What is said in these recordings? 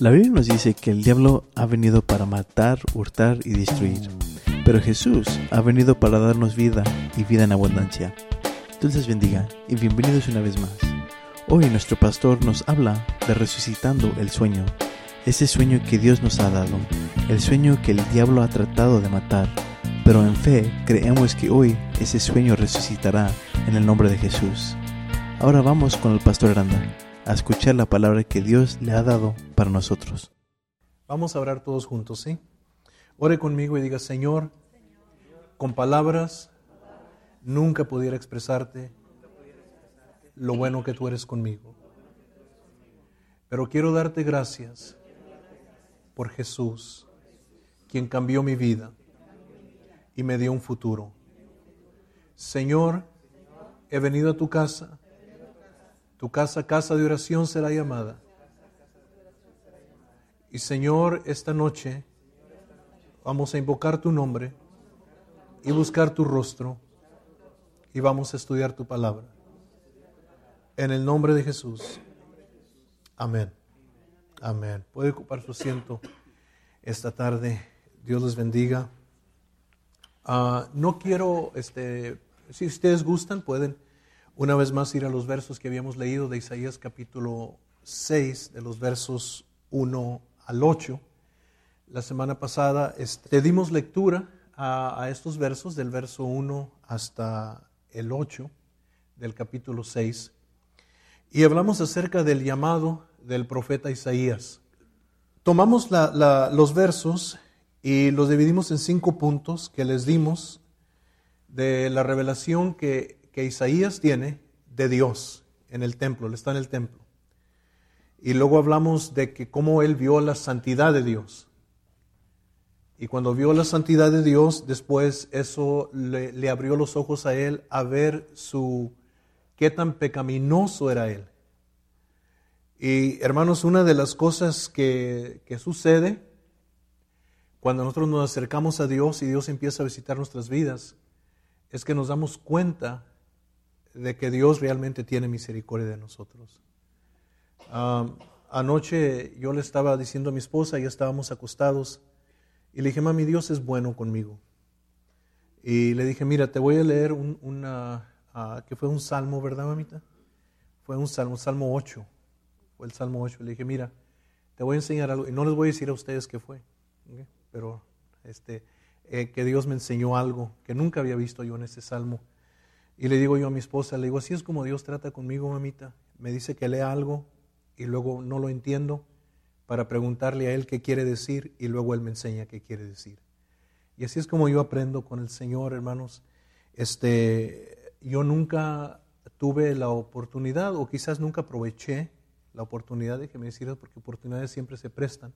La Biblia nos dice que el diablo ha venido para matar, hurtar y destruir, pero Jesús ha venido para darnos vida y vida en abundancia. Dios bendiga y bienvenidos una vez más. Hoy nuestro pastor nos habla de resucitando el sueño, ese sueño que Dios nos ha dado, el sueño que el diablo ha tratado de matar, pero en fe creemos que hoy ese sueño resucitará en el nombre de Jesús. Ahora vamos con el pastor Aranda a escuchar la palabra que Dios le ha dado para nosotros. Vamos a orar todos juntos, ¿sí? Ore conmigo y diga, Señor, con palabras nunca pudiera expresarte lo bueno que tú eres conmigo. Pero quiero darte gracias por Jesús, quien cambió mi vida y me dio un futuro. Señor, he venido a tu casa tu casa, casa de oración será llamada. Y Señor, esta noche vamos a invocar tu nombre y buscar tu rostro y vamos a estudiar tu palabra. En el nombre de Jesús. Amén. Amén. Puede ocupar su asiento esta tarde. Dios les bendiga. Ah, no quiero, este, si ustedes gustan, pueden una vez más ir a los versos que habíamos leído de Isaías capítulo 6, de los versos 1 al 8. La semana pasada este, dimos lectura a, a, estos versos, del verso 1 hasta el 8 del capítulo 6, y hablamos acerca del llamado del profeta Isaías. Tomamos la, la, los versos y los dividimos en cinco puntos que les dimos de la revelación que que Isaías tiene de Dios en el templo, él está en el templo. Y luego hablamos de que cómo él vio la santidad de Dios. Y cuando vio la santidad de Dios, después eso le, le, abrió los ojos a él a ver su qué tan pecaminoso era él. Y hermanos, una de las cosas que, que sucede cuando nosotros nos acercamos a Dios y Dios empieza a visitar nuestras vidas, es que nos damos cuenta de que Dios realmente tiene misericordia de nosotros. anoche yo le estaba diciendo a mi esposa, ya estábamos acostados, y le dije, mami, Dios es bueno conmigo. Y le dije, mira, te voy a leer un, una, uh, que fue un salmo, ¿verdad, mamita? Fue un salmo, salmo 8. Fue el salmo 8. Le dije, mira, te voy a enseñar algo, y no les voy a decir a ustedes qué fue, pero este, eh, que Dios me enseñó algo que nunca había visto yo en este salmo. Y le digo yo a mi esposa, le digo, así es como Dios trata conmigo, mamita. Me dice que lea algo y luego no lo entiendo para preguntarle a Él qué quiere decir y luego Él me enseña qué quiere decir. Y así es como yo aprendo con el Señor, hermanos. Este, yo nunca tuve la oportunidad o quizás nunca aproveché la oportunidad de que me hicieras porque oportunidades siempre se prestan.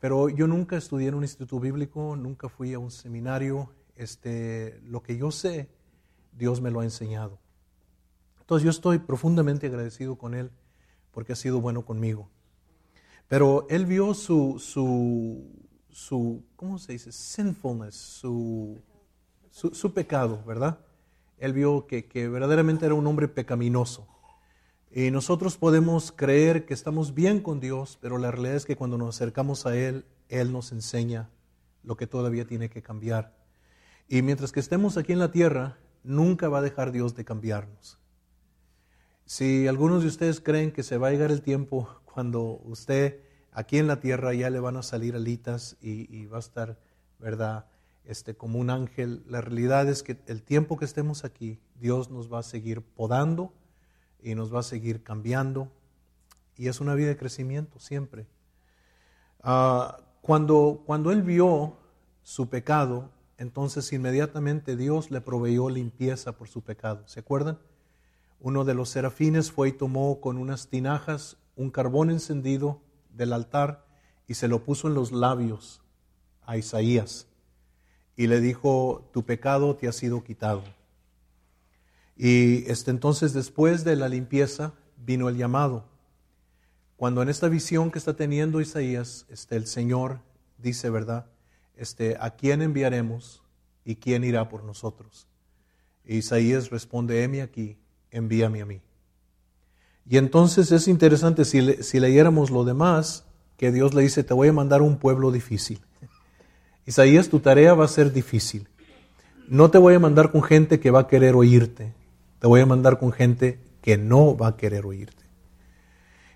Pero yo nunca estudié en un instituto bíblico, nunca fui a un seminario. Este, lo que yo sé Dios me lo ha enseñado. Entonces yo estoy profundamente agradecido con Él porque ha sido bueno conmigo. Pero Él vio su, su, su ¿cómo se dice? Sinfulness, su, su, su pecado, ¿verdad? Él vio que, que verdaderamente era un hombre pecaminoso. Y nosotros podemos creer que estamos bien con Dios, pero la realidad es que cuando nos acercamos a Él, Él nos enseña lo que todavía tiene que cambiar. Y mientras que estemos aquí en la tierra, nunca va a dejar Dios de cambiarnos. Si algunos de ustedes creen que se va a llegar el tiempo cuando usted aquí en la tierra ya le van a salir alitas y, va a estar, ¿verdad? Este, como un ángel, la realidad es que el tiempo que estemos aquí, Dios nos va a seguir podando y nos va a seguir cambiando. Y es una vida de crecimiento siempre. Uh, cuando, cuando Él vio su pecado, entonces inmediatamente Dios le proveyó limpieza por su pecado. ¿Se acuerdan? Uno de los serafines fue y tomó con unas tinajas un carbón encendido del altar y se lo puso en los labios a Isaías y le dijo, tu pecado te ha sido quitado. Y este, entonces después de la limpieza vino el llamado. Cuando en esta visión que está teniendo Isaías, este, el Señor dice, ¿verdad? Este, ¿a quién enviaremos y quién irá por nosotros? Isaías responde, heme aquí, envíame a mí. Y entonces es interesante, si, le, si leyéramos lo demás, que Dios le dice, te voy a mandar un pueblo difícil. Isaías, tu tarea va a ser difícil. No te voy a mandar con gente que va a querer oírte, te voy a mandar con gente que no va a querer oírte.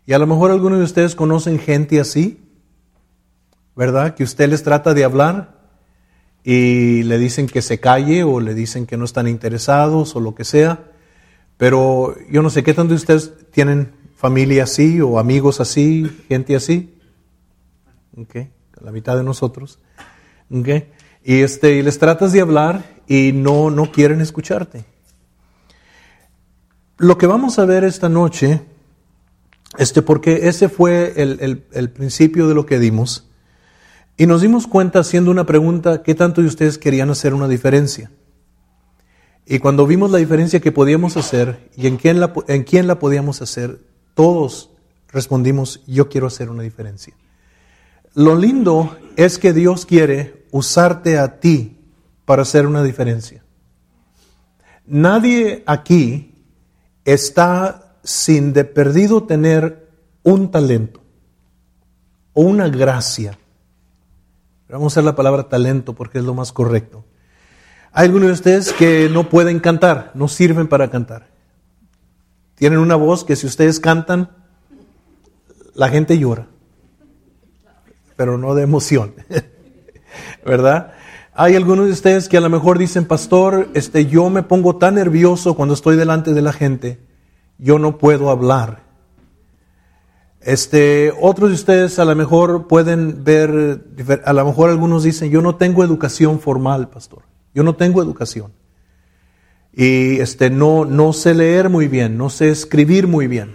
Y a lo mejor algunos de ustedes conocen gente así, ¿verdad? Que usted les trata de hablar y le dicen que se calle o le dicen que no están interesados o lo que sea. Pero yo no sé qué tanto de ustedes tienen familia así o amigos así, gente así. Okay. La mitad de nosotros. Okay. Y, este, les tratas de hablar y no, no quieren escucharte. Lo que vamos a ver esta noche, este, porque ese fue el, el principio de lo que dimos, y nos dimos cuenta haciendo una pregunta, ¿qué tanto de ustedes querían hacer una diferencia? Y cuando vimos la diferencia que podíamos hacer y en quién la, en quién la podíamos hacer, todos respondimos, yo quiero hacer una diferencia. Lo lindo es que Dios quiere usarte a ti para hacer una diferencia. Nadie aquí está sin de perdido tener un talento o una gracia Vamos a usar la palabra talento porque es lo más correcto. Hay algunos de ustedes que no pueden cantar, no sirven para cantar. Tienen una voz que si ustedes cantan, la gente llora, pero no de emoción, ¿verdad? Hay algunos de ustedes que a lo mejor dicen, pastor, este, yo me pongo tan nervioso cuando estoy delante de la gente, yo no puedo hablar. Este, otros de ustedes a lo mejor pueden ver, a lo mejor algunos dicen, yo no tengo educación formal, pastor. Yo no tengo educación. Y este, no, no sé leer muy bien, no sé escribir muy bien.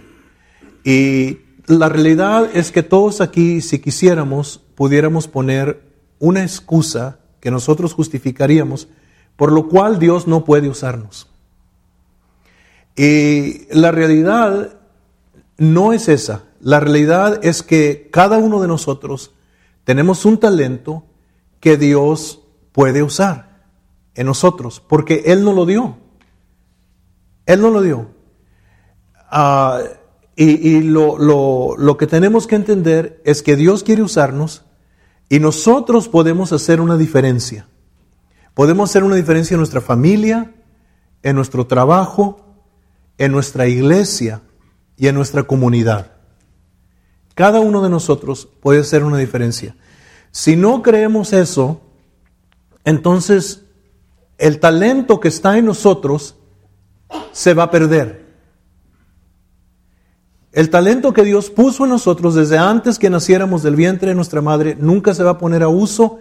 Y la realidad es que todos aquí, si quisiéramos, pudiéramos poner una excusa que nosotros justificaríamos, por lo cual Dios no puede usarnos. Y la realidad no es esa. La realidad es que cada uno de nosotros tenemos un talento que Dios puede usar en nosotros, porque Él no lo dio. Él no lo dio. Ah, y, lo, lo que tenemos que entender es que Dios quiere usarnos y nosotros podemos hacer una diferencia. Podemos hacer una diferencia en nuestra familia, en nuestro trabajo, en nuestra iglesia y en nuestra comunidad. Cada uno de nosotros puede hacer una diferencia. Si no creemos eso, entonces el talento que está en nosotros se va a perder. El talento que Dios puso en nosotros desde antes que naciéramos del vientre de nuestra madre nunca se va a poner a uso.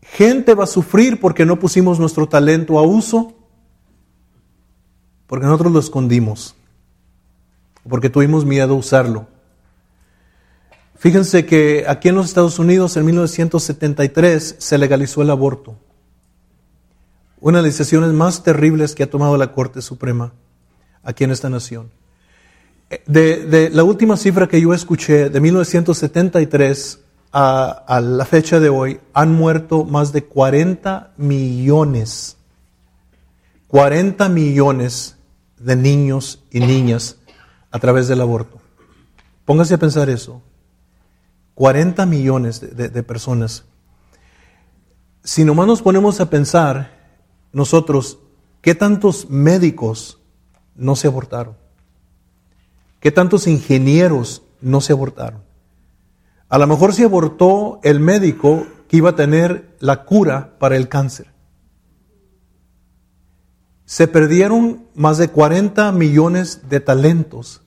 Gente va a sufrir porque no pusimos nuestro talento a uso, porque nosotros lo escondimos, porque tuvimos miedo a usarlo. Fíjense que aquí en los Estados Unidos en 1973 se legalizó el aborto. Una de las decisiones más terribles que ha tomado la Corte Suprema aquí en esta nación. De, la última cifra que yo escuché, de 1973 a, a la fecha de hoy, han muerto más de 40 millones, 40 millones de niños y niñas a través del aborto. Póngase a pensar eso. 40 millones de, personas. Si nomás nos ponemos a pensar nosotros, ¿qué tantos médicos no se abortaron? ¿Qué tantos ingenieros no se abortaron? A lo mejor se abortó el médico que iba a tener la cura para el cáncer. Se perdieron más de 40 millones de talentos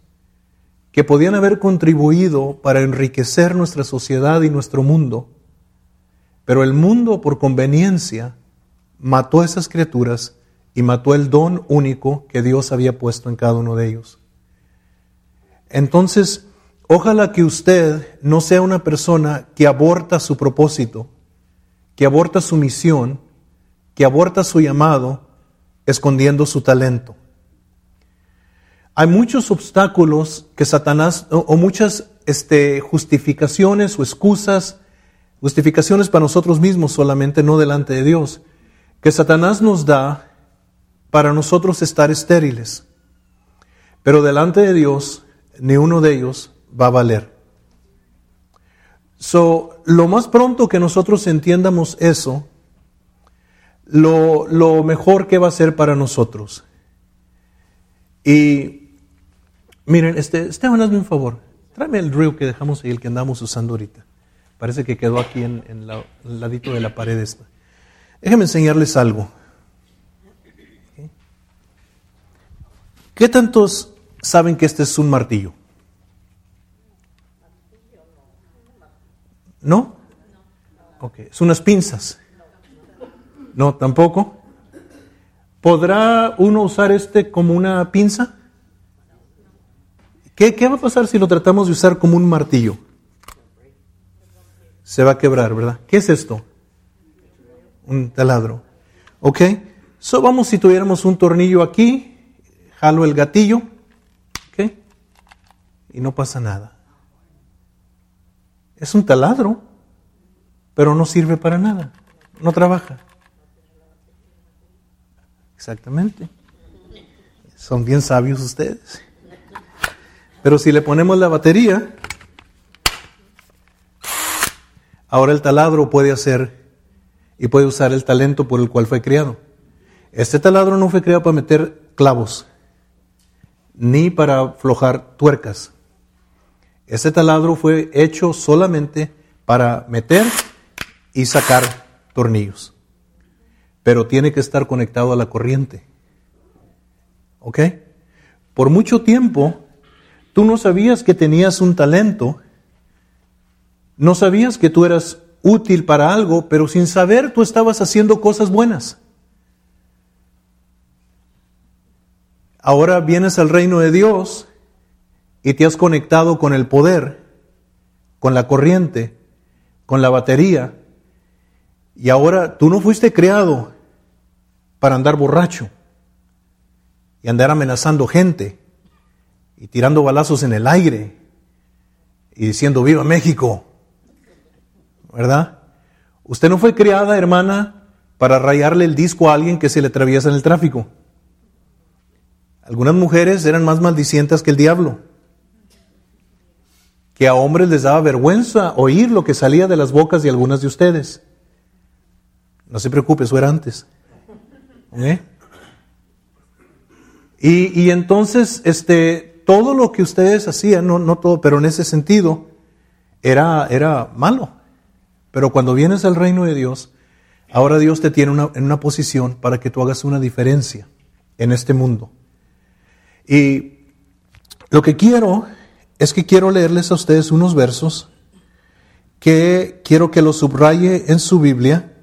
que podían haber contribuido para enriquecer nuestra sociedad y nuestro mundo, pero el mundo por conveniencia mató a esas criaturas y mató el don único que Dios había puesto en cada uno de ellos. Entonces, ojalá que usted no sea una persona que aborta su propósito, que aborta su misión, que aborta su llamado, escondiendo su talento. Hay muchos obstáculos que Satanás, o, muchas este, justificaciones o excusas, justificaciones para nosotros mismos solamente, no delante de Dios, que Satanás nos da para nosotros estar estériles. Pero delante de Dios, ni uno de ellos va a valer. So, lo más pronto que nosotros entiendamos eso, lo, lo mejor que va a ser para nosotros. Y miren, este, Esteban, hazme un favor. Tráeme el río que dejamos ahí, el que andamos usando ahorita. Parece que quedó aquí en, la, el ladito de la pared esta. Déjenme enseñarles algo. ¿Qué tantos saben que este es un martillo? ¿No? Ok, son unas pinzas. No, tampoco. ¿Podrá uno usar este como una pinza? ¿Qué, ¿Qué, va a pasar si lo tratamos de usar como un martillo? Se va a quebrar, ¿verdad? ¿Qué es esto? Un taladro. ¿Ok? So vamos si tuviéramos un tornillo aquí, jalo el gatillo, ¿ok? Y no pasa nada. Es un taladro, pero no sirve para nada, no trabaja. Exactamente. Son bien sabios ustedes. Pero si le ponemos la batería, ahora el taladro puede hacer y puede usar el talento por el cual fue creado. Este taladro no fue creado para meter clavos, ni para aflojar tuercas. Este taladro fue hecho solamente para meter y sacar tornillos. Pero tiene que estar conectado a la corriente. ¿Ok? Por mucho tiempo, tú no sabías que tenías un talento, no sabías que tú eras útil para algo, pero sin saber tú estabas haciendo cosas buenas. Ahora vienes al reino de Dios y te has conectado con el poder, con la corriente, con la batería, y ahora tú no fuiste creado para andar borracho y andar amenazando gente y tirando balazos en el aire y diciendo viva México, ¿verdad? Usted no fue criada, hermana, para rayarle el disco a alguien que se le atraviesa en el tráfico. Algunas mujeres eran más maldicientas que el diablo, que a hombres les daba vergüenza oír lo que salía de las bocas de algunas de ustedes. No se preocupe, eso era antes. ¿Eh? Y, y, entonces, este, todo lo que ustedes hacían, no, no todo, pero en ese sentido, era, era malo. Pero cuando vienes al reino de Dios, ahora Dios te tiene en una posición para que tú hagas una diferencia en este mundo. Y lo que quiero es que quiero leerles a ustedes unos versos que quiero que los subraye en su Biblia,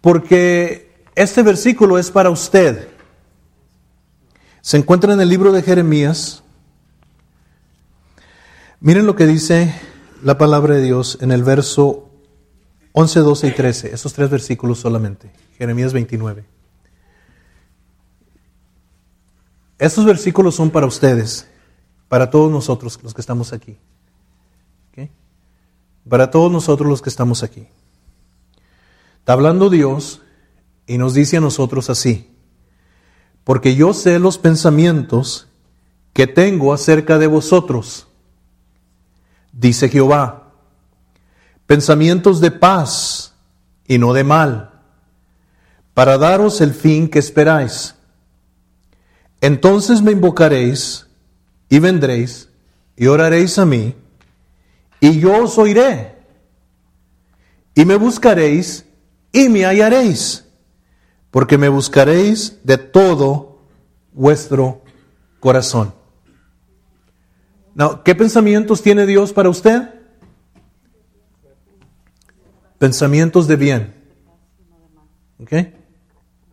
porque este versículo es para usted. Se encuentra en el libro de Jeremías. Miren lo que dice la palabra de Dios en el verso 11, 12 y 13, esos tres versículos solamente, Jeremías 29. Estos versículos son para ustedes, para todos nosotros los que estamos aquí. Para todos nosotros los que estamos aquí. Está hablando Dios y nos dice a nosotros así, porque yo sé los pensamientos que tengo acerca de vosotros, dice Jehová, pensamientos de paz y no de mal, para daros el fin que esperáis. Entonces me invocaréis y vendréis y oraréis a mí, y yo os oiré. Y me buscaréis y me hallaréis, porque me buscaréis de todo vuestro corazón. ¿Qué pensamientos tiene Dios para usted? Pensamientos de bien.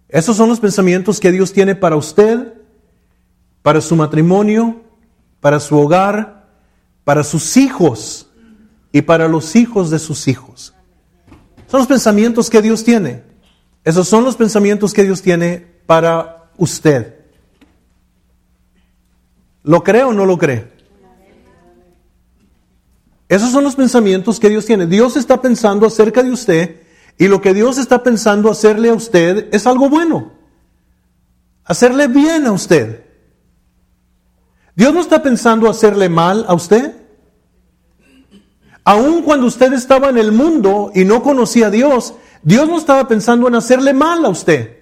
Esos son los pensamientos que Dios tiene para usted para su matrimonio, para su hogar, para sus hijos y para los hijos de sus hijos. Son los pensamientos que Dios tiene. Esos son los pensamientos que Dios tiene para usted. ¿Lo cree o no lo cree? Esos son los pensamientos que Dios tiene. Dios está pensando acerca de usted y lo que Dios está pensando hacerle a usted es algo bueno. Hacerle bien a usted. Dios no está pensando hacerle mal a usted. Aun cuando usted estaba en el mundo y no conocía a Dios, Dios no estaba pensando en hacerle mal a usted.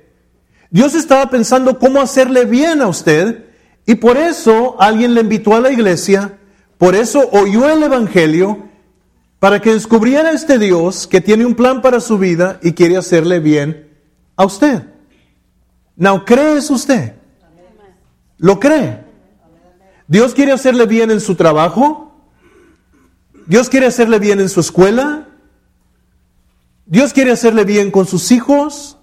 Dios estaba pensando cómo hacerle bien a usted y por eso alguien le invitó a la iglesia, por eso oyó el Evangelio, para que descubriera este Dios que tiene un plan para su vida y quiere hacerle bien a usted. ¿No crees usted? ¿Lo cree? ¿Dios quiere hacerle bien en su trabajo? ¿Dios quiere hacerle bien en su escuela? ¿Dios quiere hacerle bien con sus hijos?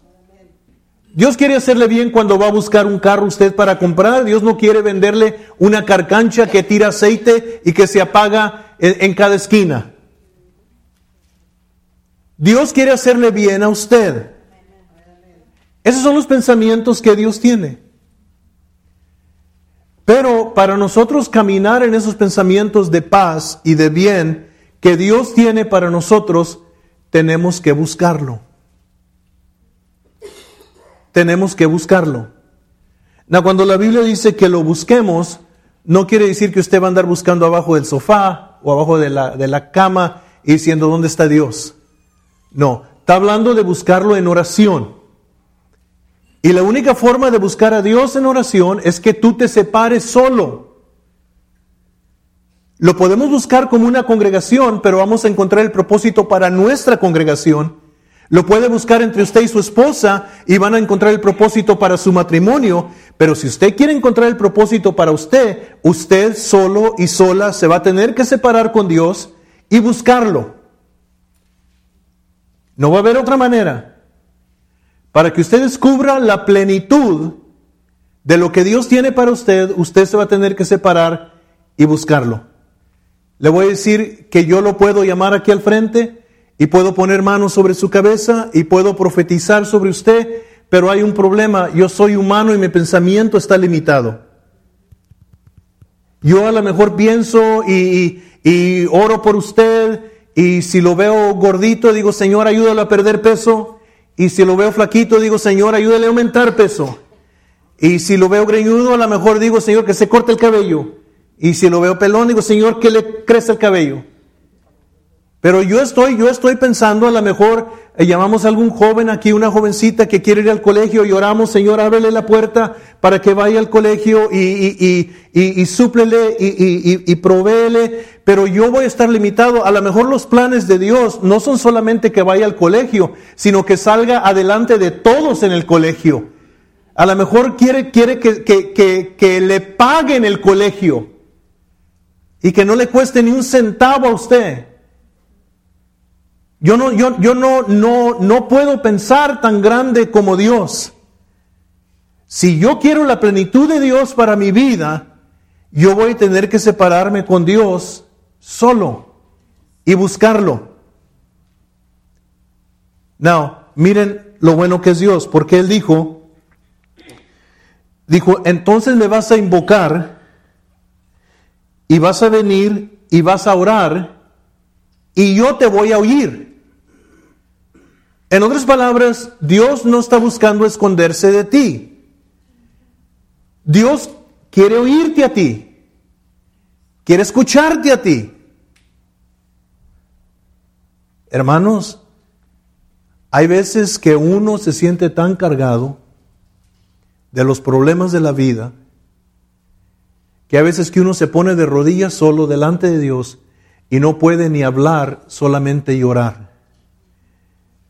Dios quiere hacerle bien cuando va a buscar un carro usted para comprar. Dios no quiere venderle una carcancha que tira aceite y que se apaga en, cada esquina. Dios quiere hacerle bien a usted. Esos son los pensamientos que Dios tiene. Pero para nosotros caminar en esos pensamientos de paz y de bien que Dios tiene para nosotros, tenemos que buscarlo tenemos que buscarlo. cuando la Biblia dice que lo busquemos, no quiere decir que usted va a andar buscando abajo del sofá o abajo de la, de la cama y diciendo, ¿dónde está Dios? No, está hablando de buscarlo en oración. Y la única forma de buscar a Dios en oración es que tú te separes solo. Lo podemos buscar como una congregación, pero vamos a encontrar el propósito para nuestra congregación lo puede buscar entre usted y su esposa y van a encontrar el propósito para su matrimonio. Pero si usted quiere encontrar el propósito para usted, usted solo y sola se va a tener que separar con Dios y buscarlo. No va a haber otra manera. Para que usted descubra la plenitud de lo que Dios tiene para usted, usted se va a tener que separar y buscarlo. Le voy a decir que yo lo puedo llamar aquí al frente y puedo poner manos sobre su cabeza y puedo profetizar sobre usted, pero hay un problema, yo soy humano y mi pensamiento está limitado. Yo a lo mejor pienso y, oro por usted y si lo veo gordito digo, Señor, ayúdalo a perder peso. Y si lo veo flaquito digo, Señor, ayúdale a aumentar peso. Y si lo veo greñudo a lo mejor digo, Señor, que se corte el cabello. Y si lo veo pelón digo, Señor, que le crece el cabello. Pero yo estoy, yo estoy pensando, a lo mejor eh, llamamos a algún joven aquí, una jovencita que quiere ir al colegio y oramos, Señor, ábrele la puerta para que vaya al colegio y, y, y, y súplele y, provéele. Pero yo voy a estar limitado. A lo mejor los planes de Dios no son solamente que vaya al colegio, sino que salga adelante de todos en el colegio. A lo mejor quiere, quiere que, que, que, que le paguen el colegio y que no le cueste ni un centavo a usted. Yo no, yo, yo no, no, no puedo pensar tan grande como Dios. Si yo quiero la plenitud de Dios para mi vida, yo voy a tener que separarme con Dios solo y buscarlo. Now, miren lo bueno que es Dios, porque Él dijo, dijo, entonces me vas a invocar y vas a venir y vas a orar y yo te voy a oír. En otras palabras, Dios no está buscando esconderse de ti. Dios quiere oírte a ti. Quiere escucharte a ti. Hermanos, hay veces que uno se siente tan cargado de los problemas de la vida que a veces que uno se pone de rodillas solo delante de Dios y no puede ni hablar, solamente llorar.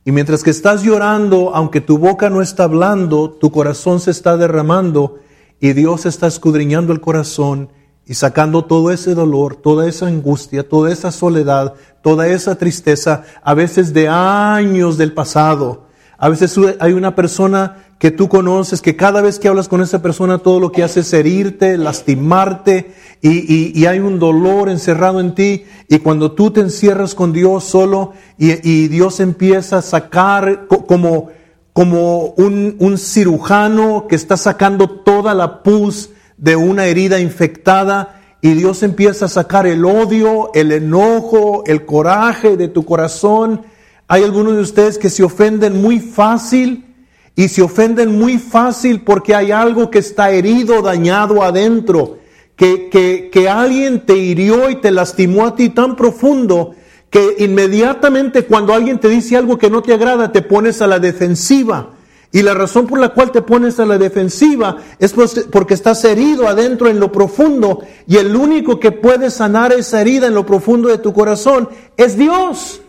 Y mientras que estás llorando, aunque tu boca no está hablando, tu corazón se está derramando y Dios está escudriñando el corazón y sacando todo ese dolor, toda esa angustia, toda esa soledad, toda esa tristeza, a veces de años del pasado. A veces hay una persona que tú conoces, que cada vez que hablas con esa persona todo lo que hace es herirte, lastimarte y, hay un dolor encerrado en ti y cuando tú te encierras con Dios solo y, Dios empieza a sacar como, como un, un cirujano que está sacando toda la pus de una herida infectada y Dios empieza a sacar el odio, el enojo, el coraje de tu corazón. Hay algunos de ustedes que se ofenden muy fácil y se ofenden muy fácil porque hay algo que está herido, dañado adentro, que, que, que alguien te hirió y te lastimó a ti tan profundo que inmediatamente cuando alguien te dice algo que no te agrada, te pones a la defensiva. Y la razón por la cual te pones a la defensiva es pues, porque estás herido adentro en lo profundo y el único que puede sanar esa herida en lo profundo de tu corazón es Dios.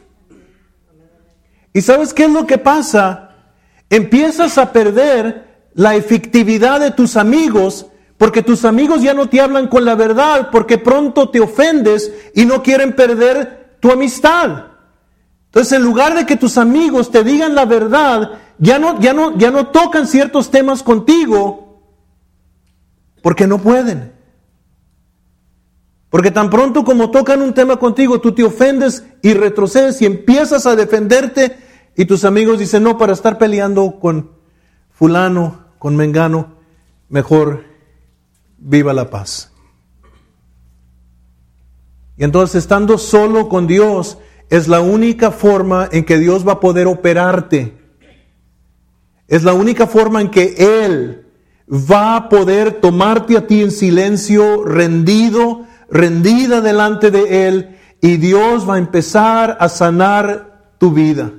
¿Y sabes qué es lo que pasa? Empiezas a perder la efectividad de tus amigos porque tus amigos ya no te hablan con la verdad, porque pronto te ofendes y no quieren perder tu amistad. Entonces, en lugar de que tus amigos te digan la verdad, ya no, ya no, ya no tocan ciertos temas contigo porque no pueden. Porque tan pronto como tocan un tema contigo, tú te ofendes y retrocedes y empiezas a defenderte y tus amigos dicen, no, para estar peleando con fulano, con mengano, mejor viva la paz. Y entonces estando solo con Dios es la única forma en que Dios va a poder operarte. Es la única forma en que Él va a poder tomarte a ti en silencio, rendido, rendida delante de Él, y Dios va a empezar a sanar tu vida.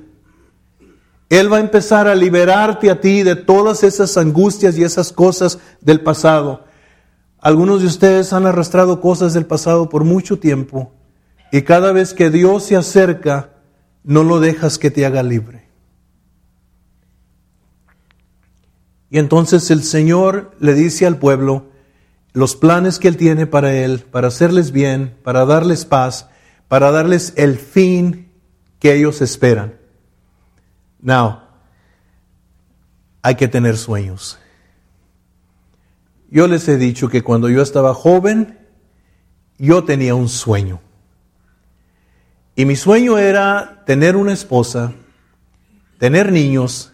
Él va a empezar a liberarte a ti de todas esas angustias y esas cosas del pasado. Algunos de ustedes han arrastrado cosas del pasado por mucho tiempo y cada vez que Dios se acerca, no lo dejas que te haga libre. Y entonces el Señor le dice al pueblo los planes que Él tiene para Él, para hacerles bien, para darles paz, para darles el fin que ellos esperan. Now, hay que tener sueños. Yo les he dicho que cuando yo estaba joven, yo tenía un sueño. Y mi sueño era tener una esposa, tener niños,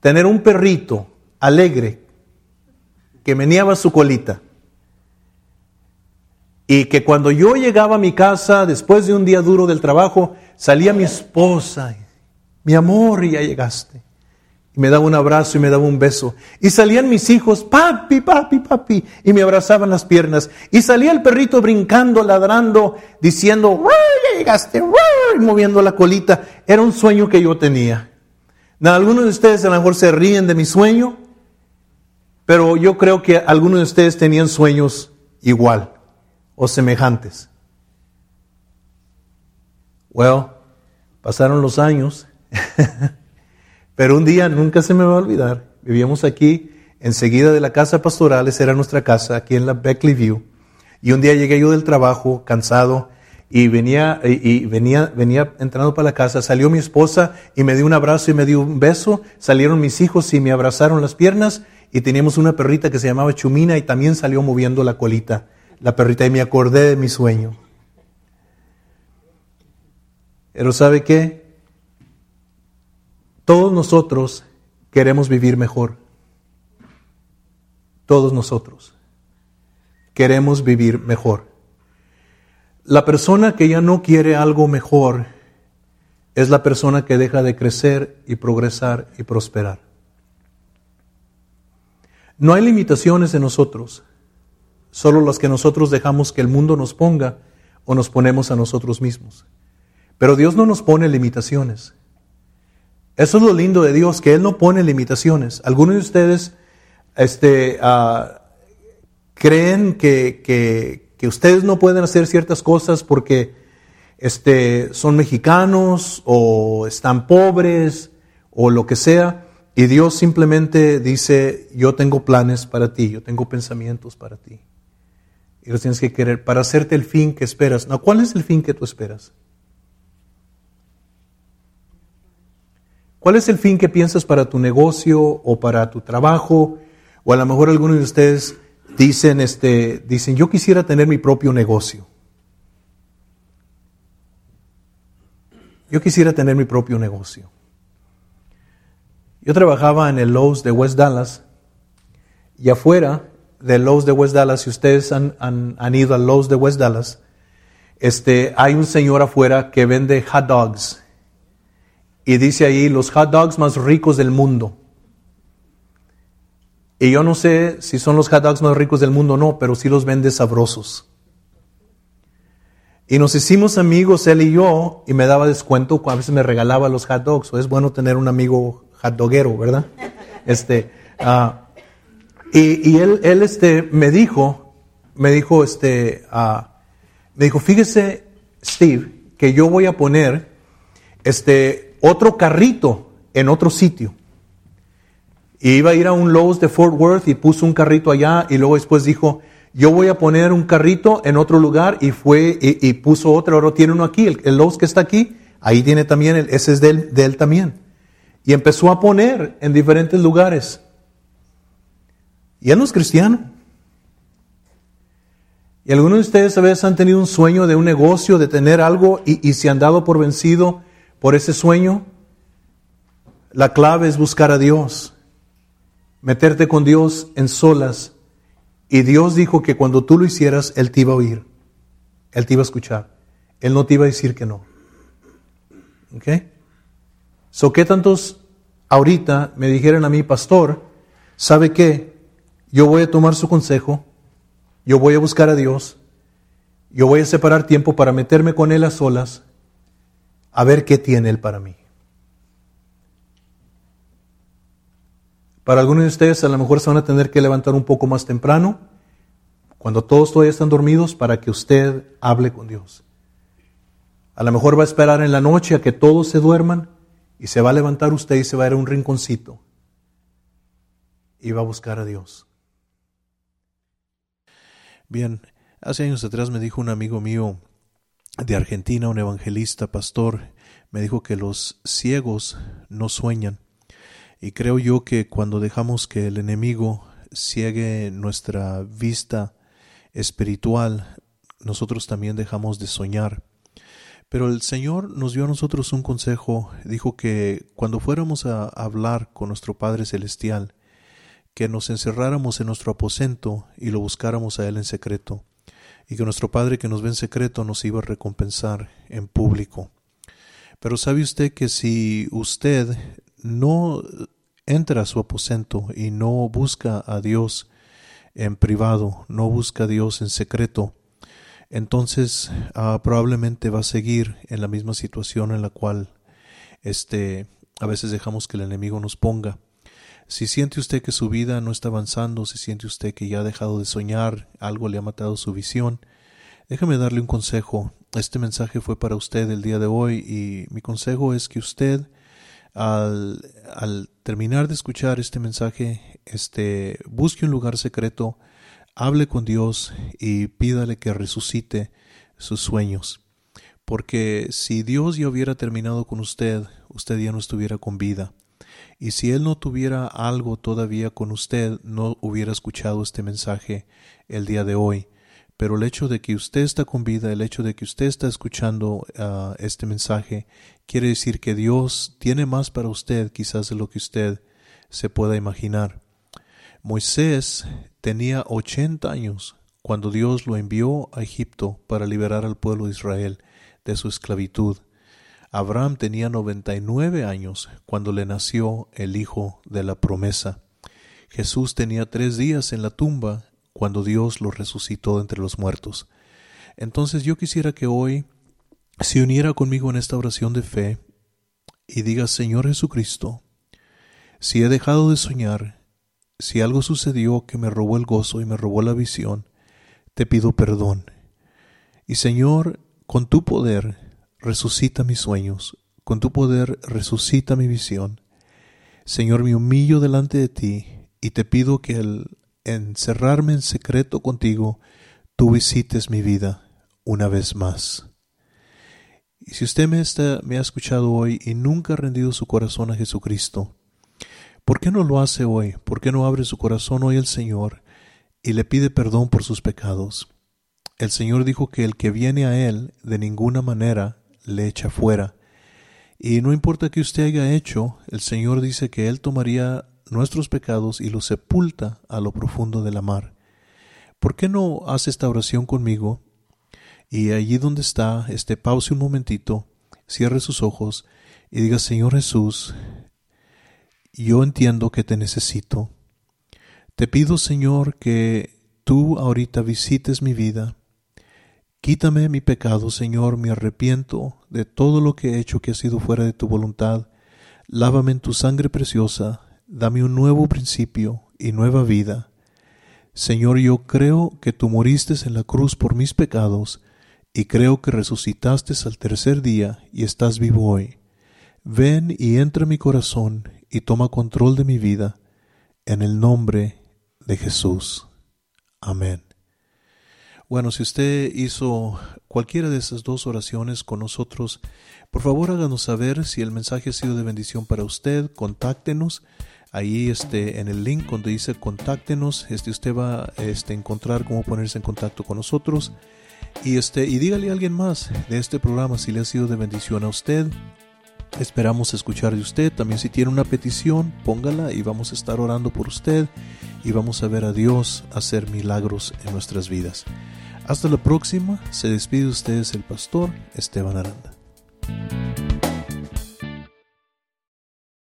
tener un perrito alegre que meneaba su colita. Y que cuando yo llegaba a mi casa después de un día duro del trabajo, salía mi esposa, mi amor, y ya llegaste. Y me daba un abrazo y me daba un beso. Y salían mis hijos, papi, papi, papi, y me abrazaban las piernas. Y salía el perrito brincando, ladrando, diciendo, ya llegaste, y moviendo la colita. Era un sueño que yo tenía. algunos de ustedes a lo mejor se ríen de mi sueño, pero yo creo que algunos de ustedes tenían sueños igual o semejantes. Well, pasaron los años. Pero un día nunca se me va a olvidar, vivíamos aquí enseguida de la casa pastoral, esa era nuestra casa, aquí en la Beckley View, y un día llegué yo del trabajo, cansado, y venía, y venía, venía entrando para la casa, salió mi esposa y me dio un abrazo y me dio un beso, salieron mis hijos y me abrazaron las piernas, y teníamos una perrita que se llamaba Chumina y también salió moviendo la colita, la perrita, y me acordé de mi sueño. Pero ¿sabe qué? Todos nosotros queremos vivir mejor. Todos nosotros queremos vivir mejor. La persona que ya no quiere algo mejor es la persona que deja de crecer y progresar y prosperar. No hay limitaciones en nosotros, solo las que nosotros dejamos que el mundo nos ponga o nos ponemos a nosotros mismos. Pero Dios no nos pone limitaciones. Eso es lo lindo de Dios, que Él no pone limitaciones. Algunos de ustedes este, ah, creen que, que, ustedes no pueden hacer ciertas cosas porque este, son mexicanos o están pobres o lo que sea. Y Dios simplemente dice, yo tengo planes para ti, yo tengo pensamientos para ti. Y los tienes que querer para hacerte el fin que esperas. No, ¿cuál es el fin que tú esperas? ¿Cuál es el fin que piensas para tu negocio o para tu trabajo? O a lo mejor algunos de ustedes dicen, este, dicen, yo quisiera tener mi propio negocio. Yo quisiera tener mi propio negocio. Yo trabajaba en el Lowe's de West Dallas y afuera del Lowe's de West Dallas, si ustedes han, han ido al Lowe's de West Dallas, este, hay un señor afuera que vende hot dogs y dice ahí los hot dogs más ricos del mundo. Y yo no sé si son los hot dogs más ricos del mundo o no, pero sí los vende sabrosos. Y nos hicimos amigos, él y yo, y me daba descuento, a veces me regalaba los hot dogs. es bueno tener un amigo hot doguero, ¿verdad? Este, ah, y, él, él este, me dijo, me dijo, este, ah, me dijo, fíjese, Steve, que yo voy a poner este, otro carrito en otro sitio. Y iba a ir a un Lowe's de Fort Worth y puso un carrito allá y luego después dijo, yo voy a poner un carrito en otro lugar y fue y, puso otro, ahora tiene uno aquí, el, Lowe's que está aquí, ahí tiene también, el, ese es de él, de él también. Y empezó a poner en diferentes lugares. Y él no es cristiano. Y algunos de ustedes a veces han tenido un sueño de un negocio, de tener algo y, y se han dado por vencido por ese sueño. La clave es buscar a Dios, meterte con Dios en solas. Y Dios dijo que cuando tú lo hicieras, Él te iba a oír, Él te iba a escuchar, Él no te iba a decir que no. ¿Ok? So, ¿qué tantos ahorita me dijeron a mí, pastor, ¿sabe qué? Yo voy a tomar su consejo yo voy a buscar a Dios, yo voy a separar tiempo para meterme con Él a solas, a ver qué tiene Él para mí. Para algunos de ustedes a lo mejor se van a tener que levantar un poco más temprano, cuando todos todavía están dormidos, para que usted hable con Dios. A lo mejor va a esperar en la noche a que todos se duerman y se va a levantar usted y se va a ir a un rinconcito y va a buscar a Dios. Bien, hace años atrás me dijo un amigo mío de Argentina, un evangelista, pastor, me dijo que los ciegos no sueñan. Y creo yo que cuando dejamos que el enemigo ciegue nuestra vista espiritual, nosotros también dejamos de soñar. Pero el Señor nos dio a nosotros un consejo, dijo que cuando fuéramos a hablar con nuestro Padre Celestial, que nos encerráramos en nuestro aposento y lo buscáramos a Él en secreto, y que nuestro Padre que nos ve en secreto nos iba a recompensar en público. Pero sabe usted que si usted no entra a su aposento y no busca a Dios en privado, no busca a Dios en secreto, entonces ah, probablemente va a seguir en la misma situación en la cual este, a veces dejamos que el enemigo nos ponga. Si siente usted que su vida no está avanzando, si siente usted que ya ha dejado de soñar, algo le ha matado su visión, déjame darle un consejo. Este mensaje fue para usted el día de hoy y mi consejo es que usted al, al terminar de escuchar este mensaje, este, busque un lugar secreto, hable con Dios y pídale que resucite sus sueños. Porque si Dios ya hubiera terminado con usted, usted ya no estuviera con vida. Y si Él no tuviera algo todavía con usted, no hubiera escuchado este mensaje el día de hoy. Pero el hecho de que usted está con vida, el hecho de que usted está escuchando ah, este mensaje, quiere decir que Dios tiene más para usted quizás de lo que usted se pueda imaginar. Moisés tenía ochenta años cuando Dios lo envió a Egipto para liberar al pueblo de Israel de su esclavitud. Abraham tenía 99 años cuando le nació el hijo de la promesa. Jesús tenía tres días en la tumba cuando Dios lo resucitó entre los muertos. Entonces yo quisiera que hoy se uniera conmigo en esta oración de fe y diga, Señor Jesucristo, si he dejado de soñar, si algo sucedió que me robó el gozo y me robó la visión, te pido perdón. Y Señor, con tu poder, resucita mis sueños, con tu poder resucita mi visión. Señor, me humillo delante de ti y te pido que al encerrarme en secreto contigo, tú visites mi vida una vez más. Y si usted me, ha escuchado hoy y nunca ha rendido su corazón a Jesucristo, ¿por qué no lo hace hoy? ¿Por qué no abre su corazón hoy al Señor y le pide perdón por sus pecados? El Señor dijo que el que viene a Él de ninguna manera le echa fuera. Y no importa que usted haya hecho, el Señor dice que Él tomaría nuestros pecados y los sepulta a lo profundo de la mar. ¿Por qué no hace esta oración conmigo? Y allí donde está, este pause un momentito, cierre sus ojos y diga, Señor Jesús, yo entiendo que te necesito. Te pido, Señor, que tú ahorita visites mi vida, Quítame mi pecado, Señor, me arrepiento de todo lo que he hecho que ha sido fuera de tu voluntad. Lávame en tu sangre preciosa, dame un nuevo principio y nueva vida. Señor, yo creo que tú moriste en la cruz por mis pecados, y creo que resucitaste al tercer día y estás vivo hoy. Ven y entra en mi corazón y toma control de mi vida, en el nombre de Jesús. Amén. Bueno, si usted hizo cualquiera de esas dos oraciones con nosotros, por favor háganos saber si el mensaje ha sido de bendición para usted, contáctenos. Ahí este, en el link donde dice contáctenos, este, usted va a este, encontrar cómo ponerse en contacto con nosotros. Y, este, y dígale a alguien más de este programa si le ha sido de bendición a usted. Esperamos escuchar de usted. También si tiene una petición, póngala y vamos a estar orando por usted y vamos a ver a Dios hacer milagros en nuestras vidas. Hasta la próxima, se despide de ustedes el pastor Esteban Aranda.